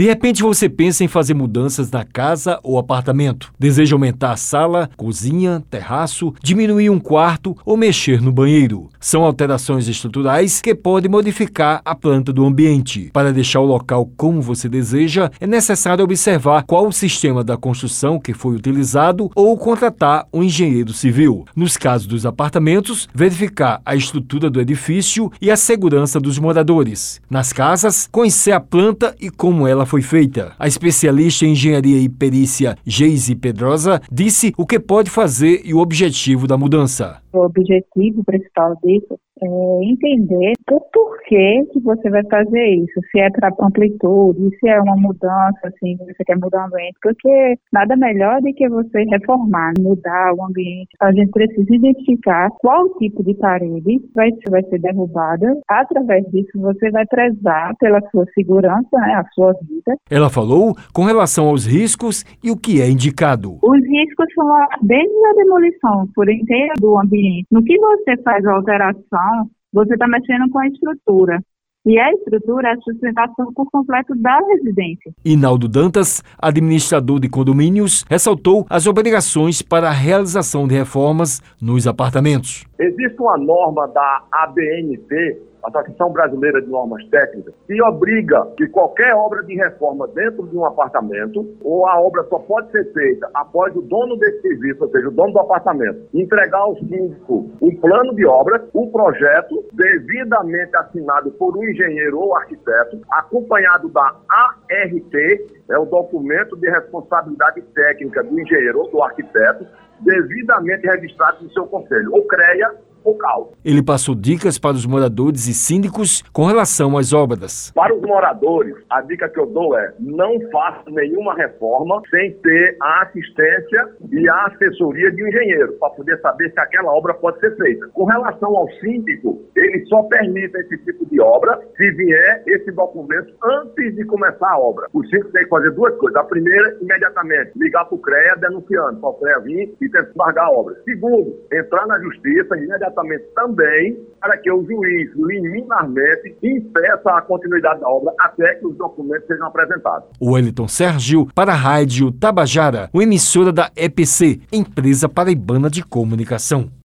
De repente você pensa em fazer mudanças na casa ou apartamento. Deseja aumentar a sala, cozinha, terraço, diminuir um quarto ou mexer no banheiro. São alterações estruturais que podem modificar a planta do ambiente. Para deixar o local como você deseja, é necessário observar qual o sistema da construção que foi utilizado ou contratar um engenheiro civil. Nos casos dos apartamentos, verificar a estrutura do edifício e a segurança dos moradores. Nas casas, conhecer a planta e como ela foi feita. A especialista em engenharia e perícia Geise Pedrosa disse o que pode fazer e o objetivo da mudança. O objetivo principal disso é, entender o porquê que você vai fazer isso, se é para amplitude, se é uma mudança, assim, você quer mudar o ambiente, porque nada melhor do que você reformar, mudar o ambiente. A gente precisa identificar qual tipo de parede vai, vai ser derrubada. Através disso, você vai prezar pela sua segurança, né, a sua vida. Ela falou com relação aos riscos e o que é indicado. Os riscos são desde a demolição por inteiro do ambiente. No que você faz a alteração, você está mexendo com a estrutura. E a estrutura é a sustentação por completo da residência. Inaldo Dantas, administrador de condomínios, ressaltou as obrigações para a realização de reformas nos apartamentos. Existe uma norma da ABNT Associação Brasileira de Normas Técnicas, que obriga que qualquer obra de reforma dentro de um apartamento, ou a obra só pode ser feita após o dono desse serviço, ou seja, o dono do apartamento, entregar ao síndico um plano de obra, um projeto devidamente assinado por um engenheiro ou arquiteto, acompanhado da ART, é o documento de responsabilidade técnica do engenheiro ou do arquiteto, devidamente registrado no seu conselho, ou CREA, focal. Ele passou dicas para os moradores e síndicos com relação às obras. Para os moradores, a dica que eu dou é não faça nenhuma reforma sem ter a assistência e a assessoria de um engenheiro, para poder saber se aquela obra pode ser feita. Com relação ao síndico, ele só permite esse tipo de obra se vier esse documento antes de começar a obra. O síndico tem que fazer duas coisas. A primeira, imediatamente, ligar para o CREA denunciando, para o CREA vir e tentar largar a obra. Segundo, entrar na justiça imediatamente imediatamente também para que o juiz liminarmente impeça a continuidade da obra até que os documentos sejam apresentados. Wellington Sérgio para a Rádio Tabajara, o emissora da EPC, Empresa Paraibana de Comunicação.